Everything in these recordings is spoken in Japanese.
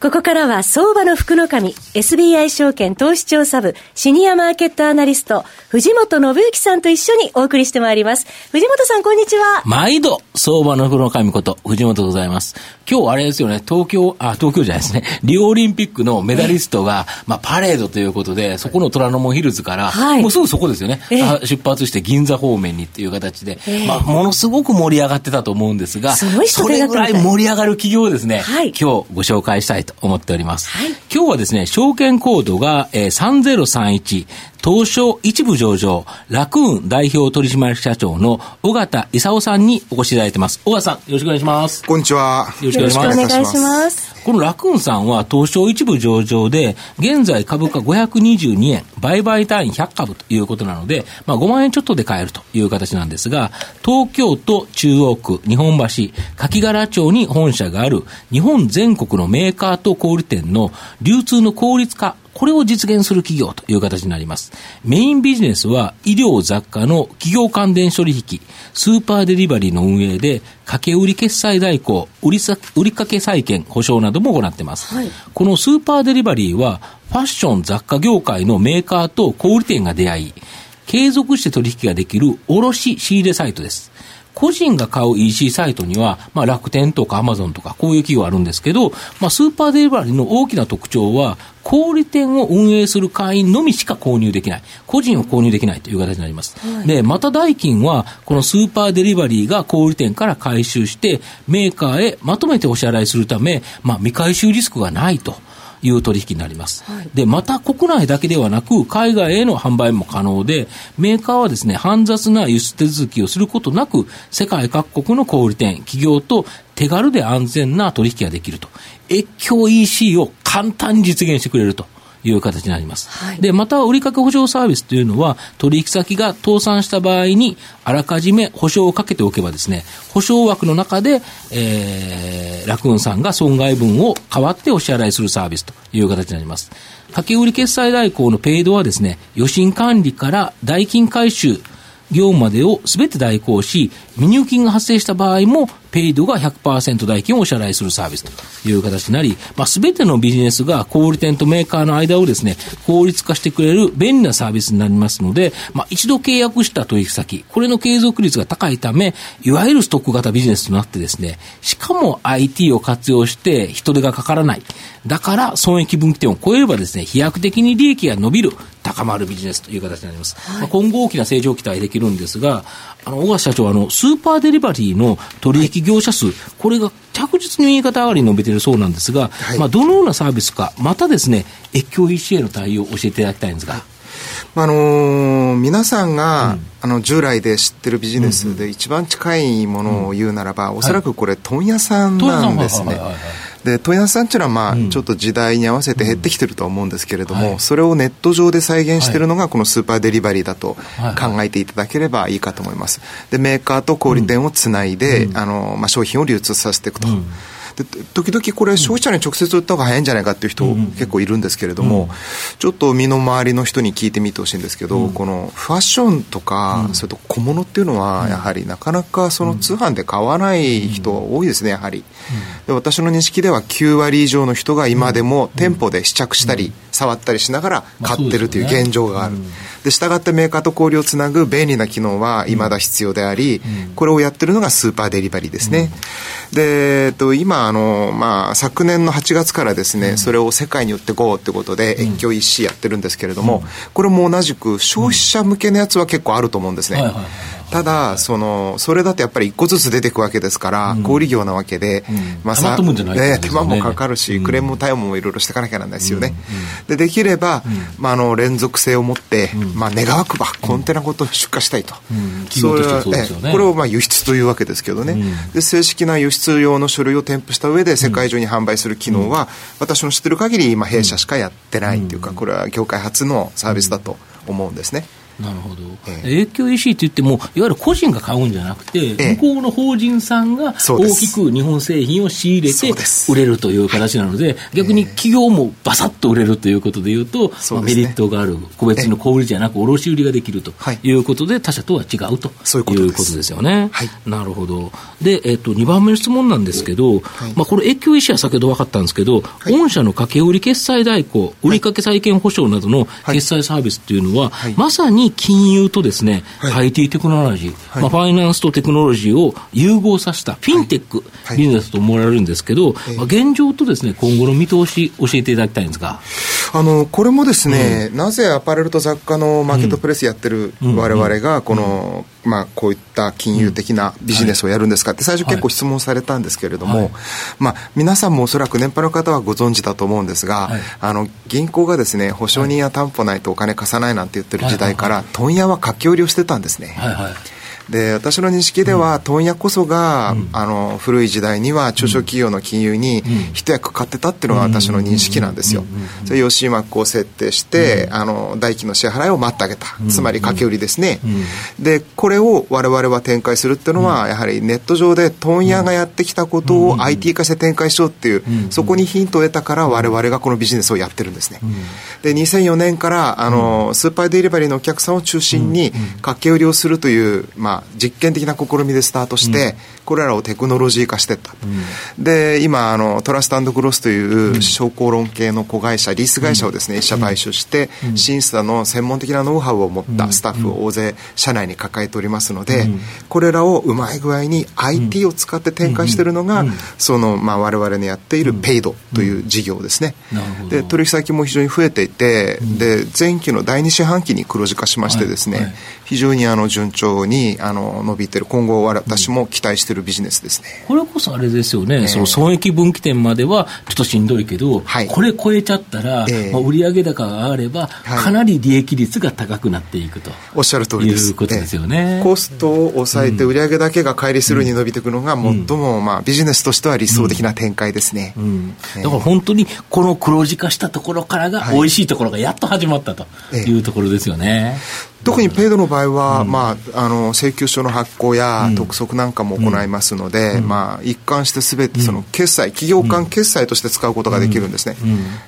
ここからは相場の福の神、SBI 証券投資調査部、シニアマーケットアナリスト、藤本信之さんと一緒にお送りしてまいります。藤本さん、こんにちは。毎度、相場の福の神こと、藤本でございます。今日あれですよね、東京、あ、東京じゃないですね、リオオリンピックのメダリストが、まあ、パレードということで、そこの虎ノ門ヒルズから、はい、もうすぐそこですよね、出発して銀座方面にっていう形で、まあ、ものすごく盛り上がってたと思うんですが、それぐらい盛り上がる企業をですね、はい、今日ご紹介したいと思っております。はい、今日はですね、証券コードが、えー、3031、東証一部上場、ラクーン代表取締役社長の尾形勲さんにお越しいただいてます。尾形さん、よろしくお願いします。こんにちは。よろしくお願いします。このラクーンさんは東証一部上場で、現在株価522円、売買単位100株ということなので、まあ5万円ちょっとで買えるという形なんですが、東京都中央区、日本橋、柿柄町に本社がある日本全国のメーカーと小売店の流通の効率化これを実現する企業という形になります。メインビジネスは医療雑貨の企業関連取引、スーパーデリバリーの運営で、掛け売り決済代行、売り売りかけ債券、保証なども行っています。はい、このスーパーデリバリーは、ファッション雑貨業界のメーカーと小売店が出会い、継続して取引ができる卸仕入れサイトです。個人が買う EC サイトには、まあ、楽天とかアマゾンとかこういう企業あるんですけど、まあ、スーパーデリバリーの大きな特徴は、小売店を運営する会員のみしか購入できない。個人を購入できないという形になります。はい、で、また代金は、このスーパーデリバリーが小売店から回収して、メーカーへまとめてお支払いするため、まあ、未回収リスクがないと。いう取引になります。はい、で、また国内だけではなく、海外への販売も可能で、メーカーはですね、煩雑な輸出手続きをすることなく、世界各国の小売店、企業と手軽で安全な取引ができると。越境 EC を簡単に実現してくれると。いう形になります。はい、で、また、売掛保証サービスというのは、取引先が倒産した場合に、あらかじめ保証をかけておけばですね、保証枠の中で、えー、楽運さんが損害分を代わってお支払いするサービスという形になります。掛け売り決済代行のペイドはですね、予診管理から代金回収、業務までをすべて代行し、未入金が発生した場合も、ペイドが100%代金をお支払いするサービスという形になり、まあ、すべてのビジネスが小売店とメーカーの間をですね、効率化してくれる便利なサービスになりますので、まあ、一度契約した取引先、これの継続率が高いため、いわゆるストック型ビジネスとなってですね、しかも IT を活用して人手がかからない。だから損益分岐点を超えればですね、飛躍的に利益が伸びる、高まるビジネスという形になります。はい、まあ、今後大きな成長を期待できるんですが、あの、小川社長、あの、スーパーデリバリーの取引業者数、これが着実に右肩上がりに伸びているそうなんですが、はい、まあ、どのようなサービスか、またですね、越境 EC への対応を教えていただきたいんですが。あのー、皆さんが、うん、あの従来で知ってるビジネスで一番近いものを言うならば、うん、おそらくこれ問屋さんなんですね。で問屋さんっていうのは、まあ、ちょっと時代に合わせて減ってきてると思うんですけれども、うんはい、それをネット上で再現しているのが、このスーパーデリバリーだと考えていただければいいかと思います。でメーカーと小売店をつないで、あのまあ、商品を流通させていくと。で時々これ消費者に直接売った方が早いんじゃないかっていう人結構いるんですけれども、ちょっと身の回りの人に聞いてみてほしいんですけど、このファッションとか、それと小物っていうのはやはりなかなかその通販で買わない人多いですねやはり、で私の認識では9割以上の人が今でも店舗で試着したり、触ったりしながら買ってるという現状がある、で従ってメーカーと交流をつなぐ便利な機能はいまだ必要であり、これをやってるのがスーパーデリバリーですね、で、えっと、今あの、まあ、昨年の8月からですね、それを世界に売ってこうってことで越境 EC やってるんですけれども、これも同じく消費者向けのやつは結構あると思うんですね、ただそのそれだとやっぱり一個ずつ出ていくわけですから、小売業なわけで、まあさね、手間もかかるし、クレーム対応もいろいろしていかなきゃならないですよね、でできれば、まあ、あの連続性を持って、まあ、願わくばコンテナごと出荷したいと、それはこれをまあ輸出というわけですけどね、で正式な輸出用の書類を添付した上で世界中に販売する機能は、私の知ってる限り今弊社しかやってないというか、これは業界初のサービスだと思うんですね。なるほど、えー、影響 EC って言っても、いわゆる個人が買うんじゃなくて、えー、向こうの法人さんが大きく日本製品を仕入れて売れるという形なので、逆に企業もばさっと売れるということでいうと、えー、まあ、メリットがある、個別の小売りじゃなく、卸売りができるとい。うことで、他社とは違うということです。よね。はい、なるほど。で、えっ、ー、と、2番目の質問なんですけど、はい、まあ、これ、影響 EC は先ほど分かったんですけど、はい、御社の掛け売り決済代行、売掛債権保証などの決済サービスっていうのは、まさに金融とですね、はい、IT テクノロジー、はい、まあ、ファイナンスとテクノロジーを融合させたフィンテック、はい、ビジネスと思われるんですけど、まあ、現状とですね、今後の見通し、教えていただきたいんですが。あの、これもですね、うん、なぜアパレルと雑貨のマーケットプレスやってる我々が、この、まあ、こういった金融的なビジネスをやるんですかって最初結構質問されたんですけれども、まあ、皆さんもおそらく年配の方はご存知だと思うんですが、あの、銀行がですね、保証人や担保ないとお金貸さないなんて言ってる時代から、問屋は書き売りをしてたんですね。はいはいで私の認識では、問屋こそが、あの古い時代には中小企業の金融に一役買ってたっていうのが私の認識なんですよ。それ吉井枠を設定して、あの代金の支払いを待ってあげた、つまり掛け売りですね。でこれを我々は展開するっていうのは、やはりネット上で問屋がやってきたことを IT 化して展開しようっていう、そこにヒントを得たから我々がこのビジネスをやってるんですね。で2004年からあのスーパーデリバリーのお客さんを中心に掛け売りをするという、まあ、実験的な試みでスタートして、これらをテクノロジー化していった、うん、で今あのトラストグロスという商工論系の子会社リース会社をですね、一社買収して、うん、審査の専門的なノウハウを持ったスタッフを大勢社内に抱えておりますので、これらをうまい具合に IT を使って展開しているのが、その、まあ、我々のやっているペイドという事業ですね、で取引先も非常に増えていて、で前期の第2四半期に黒字化しましてですね、非常にあの順調にあの伸びてる。今後私も期待しているビジネスですね、これこそあれですよね、えー、その損益分岐点まではちょっとしんどいけど、はい、これ超えちゃったら、えー、まあ、売上高が上がれば、かなり利益率が高くなっていくと、おっしゃる通りです。いうことですよね、えー、コストを抑えて売上だけが乖離するに伸びていくのが、最も、まあ、ビジネスとしては理想的な展開ですね、だから本当にこの黒字化したところからが、美味しいところがやっと始まったというところですよね。特にペイドの場合は、うん、まあ、あの請求書の発行や督促なんかも行いますので、うん、まあ、一貫してすべてその決済、企業間決済として使うことができるんですね。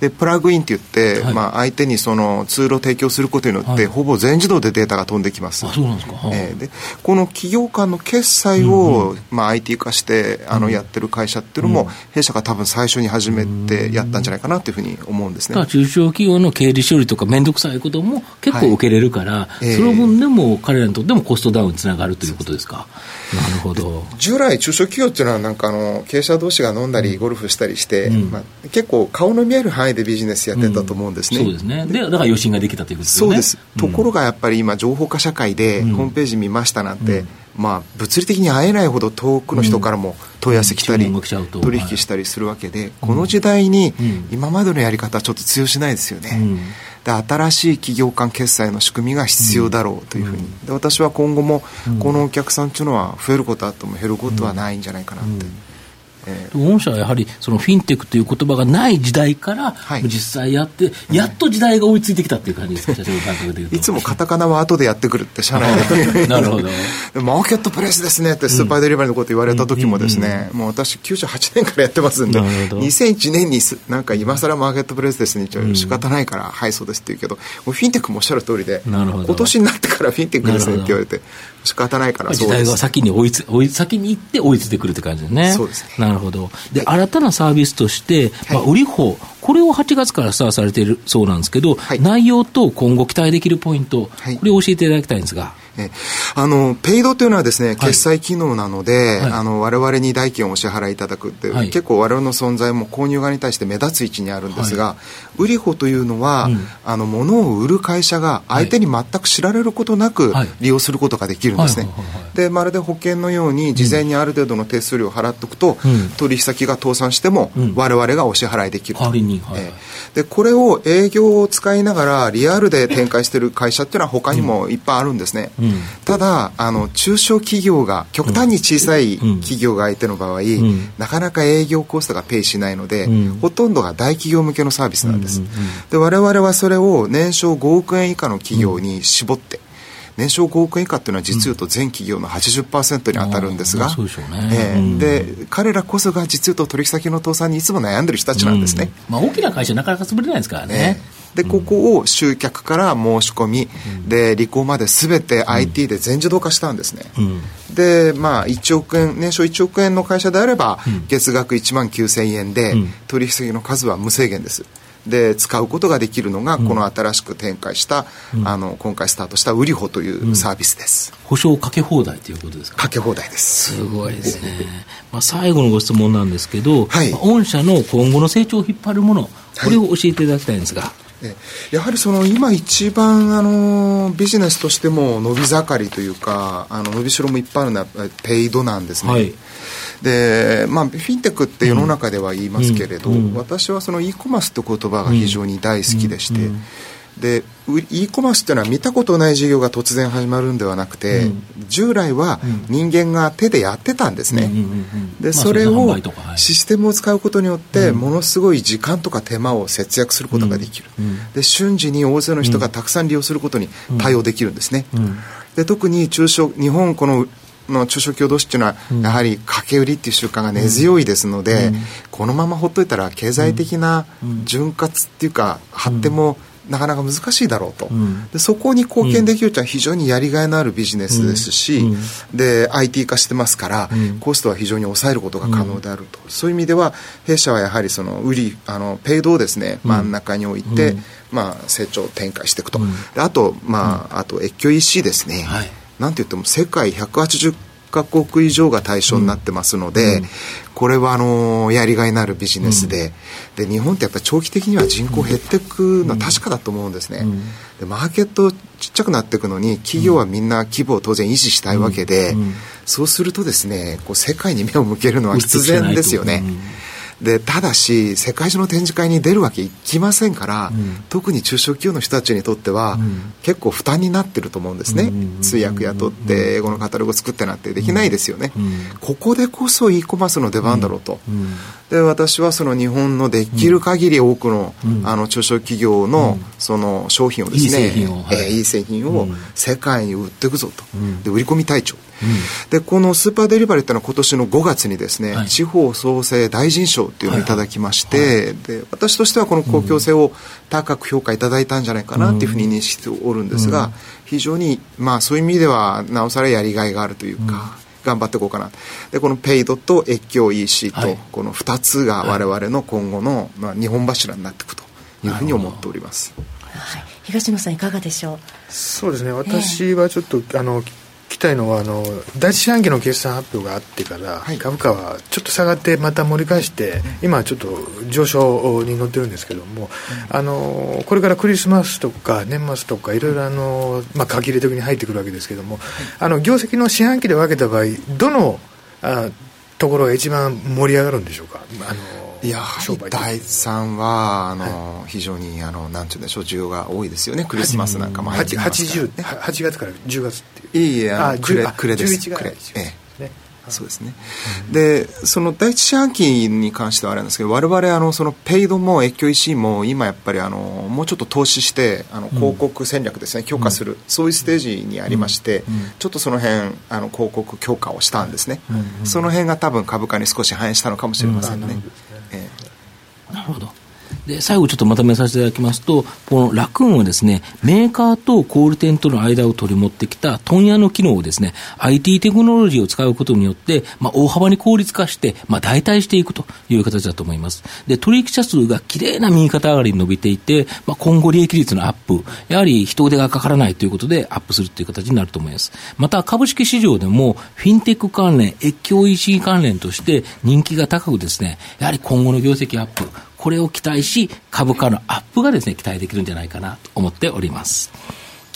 でプラグインって言って、はい、まあ、相手にそのツールを提供することによって、はい、ほぼ全自動でデータが飛んできます。あそうなんですか、えー、でこの企業間の決済を、まあ、IT 化してあのやってる会社っていうのも、弊社が多分最初に始めてやったんじゃないかなというふうに思うんですね。中小企業の経理処理とか面倒くさいことも結構受けれるから、はいその分でも彼らにとってもコストダウンにつながるということですか？なるほど。従来、中小企業っていうのはなんかあの経営者同士が飲んだりゴルフしたりして、うん、まあ、結構顔の見える範囲でビジネスやってたと思うんですね。うん、そうですね。でだから余震ができたということですね。そうです、ところがやっぱり今情報化社会でホームページ見ましたなんて、まあ、物理的に会えないほど遠くの人からも問い合わせ来たり、取引したりするわけで、この時代に今までのやり方はちょっと通用しないですよね。で新しい企業間決済の仕組みが必要だろうというふうに、で私は今後もこのお客さんというのは増えることあっても減ることはないんじゃないかなって。えー、御社はやはりそのフィンテックという言葉がない時代から、実際やって、やっと時代が追いついてきたっていう感じですか、社長の感覚でいうと。いつもカタカナは後でやってくるって、社内で。なるほど。マーケットプレイスですねってスーパーデリバリーのこと言われた時もですね、もう私98年からやってますんで、2001年になんか今更マーケットプレイスですね、仕方ないから、はい、そうですって言うけど、フィンテックもおっしゃる通りで、今年になってからフィンテックですねって言われて、仕方ないから時代が先に追いつ追い先に行って追いついてくるって感じですね。そうですね。なるほど。で、新たなサービスとして、まあ、売り法、これを8月からスタートされているそうなんですけど、はい、内容と今後期待できるポイント、はい、これを教えていただきたいんですが。えあのペイドというのはですね、決済機能なので、はい、あの我々に代金をお支払いいただくって、はい、結構我々の存在も購入側に対して目立つ位置にあるんですが、はい、売り子というのは、うん、あの物を売る会社が相手に全く知られることなく利用することができるんですね。でまるで保険のように事前にある程度の手数料を払っておくと、うん、取引先が倒産しても、うん、我々がお支払いできると。えでこれを営業を使いながらリアルで展開している会社っていうのは他にもいっぱいあるんですね。ただあの中小企業が極端に小さい企業が相手の場合、なかなか営業コストがペイしないので、ほとんどが大企業向けのサービスなんです、で我々はそれを年商5億円以下の企業に絞って、年商5億円以下っていうのは実言うと全企業の80%に当たるんですが、で彼らこそが実言うと取引先の倒産にいつも悩んでる人たちなんですね、まあ、大きな会社なかなか潰れないですからねでここを集客から申し込み、で履行まですべて IT で全自動化したんですね、でまあ1億円年商1億円の会社であれば、月額1万9000円で、取引先の数は無制限です。で使うことができるのが、この新しく展開した、うん、あの今回スタートしたウリホというサービスです、うん、保証かけ放題ということですか？かけ放題です。すごいですね、まあ、最後のご質問なんですけど、はい。まあ、御社の今後の成長を引っ張るものこれを教えていただきたいんですが、はいやはりその今一番あのビジネスとしても伸び盛りというかあの伸びしろもいっぱいあるのはペイドなんですね、はい、でまあ、フィンテックって世の中では言いますけれど、うん。うん、私はその e コマースって言葉が非常に大好きでして、で e コマースっていうのは見たことない事業が突然始まるんではなくて、うん、従来は人間が手でやってたんですね、でそれをシステムを使うことによってものすごい時間とか手間を節約することができる、で瞬時に大勢の人がたくさん利用することに対応できるんですね、で特に中小日本このの中小企業同士っていうのは、やはり掛け売りっていう習慣が根強いですので、このままほっといたら経済的な潤滑っていうか発展もなかなか難しいだろうと、うん、でそこに貢献できるというのは非常にやりがいのあるビジネスですし、うん、で IT 化してますから、うん、コストは非常に抑えることが可能であると、そういう意味では弊社はやはりその売りあのペイドをですね。真ん。中に置いて、まあ、成長展開していくと、あと、まあ、あと越境 EC ですね、はい、なんて言っても世界180カ国以上が対象になってますので、うん、これはあのやりがいのあるビジネスで。うん、で日本ってやっぱり長期的には人口減っていくのは確かだと思うんですね、うん、でマーケットちっちゃくなっていくのに企業はみんな規模を当然維持したいわけで、そうするとですねこう世界に目を向けるのは必然ですよね。でただし世界中の展示会に出るわけいきませんから、うん、特に中小企業の人たちにとっては、うん、結構負担になってると思うんですね、通訳雇って英語のカタログを作ってなってできないですよね、ここでこそ e コマースの出番だろうと、で私はその日本のできる限り多くの,、あの中小企業のその商品をですね、いい製品を,、えー、いい製品を世界に売っていくぞと、で売り込み隊長、でこのスーパーデリバリーっていうのは今年の5月にですね、はい、地方創生大臣賞っていうのをいただきまして、で私としてはこの公共性を高く評価いただいたんじゃないかなっていうふうに認識しておるんですが、非常にまあそういう意味ではなおさらやりがいがあるというか。頑張っていこうかな。でこのペイドと越境 EC と、はい、この2つが我々の今後の、まあ、日本柱になっていくというふうに思っております、はい、東野さんいかがでしょう？そうですね。私はちょっと、えー、あのきたいのはあの第一四半期の決算発表があってから、はい、株価はちょっと下がってまた盛り返して今ちょっと上昇に乗ってるんですけども、あのこれからクリスマスとか年末とかいろいろあの、まあ、書き入れ時に入ってくるわけですけども、あの業績の四半期で分けた場合どのあところが一番盛り上がるんでしょうか？あのいや第3はあの、はい、非常にあのなんていうんでしょう需要が多いですよね。クリスマスなんかも入ってますから、ね、8, 8月から10月いういいえあの暮れ暮れです。暮れ。ええ。そうですね、うん、でその第一四半期に関してはあれなんですけど我々あのそのペイドも越境 EC も今やっぱりあのもうちょっと投資してあの広告戦略ですね、強化する、うん、そういうステージにありまして、ちょっとその辺あの広告強化をしたんですね、その辺が多分株価に少し反映したのかもしれませんね。なるほどで、最後ちょっとまとめさせていただきますと、このラクーンはですね、メーカーと小売店との間を取り持ってきた問屋の機能をですね、IT テクノロジーを使うことによって、まあ、大幅に効率化して、まあ、代替していくという形だと思います。で、取引者数が綺麗な右肩上がりに伸びていて、まあ、今後利益率のアップ、やはり人手がかからないということでアップするという形になると思います。また、株式市場でも、フィンテック関連、越境 EC 関連として人気が高くですね、やはり今後の業績アップ、これを期待し、株価のアップがですね、期待できるんじゃないかなと思っております。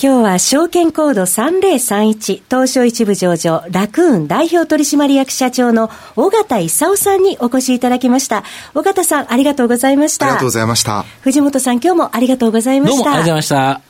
今日は証券コード3031東証一部上場ラクーン代表取締役社長の尾形勲さんにお越しいただきました。尾形さんありがとうございました。ありがとうございました。藤本さん今日もありがとうございました。どうもありがとうございました。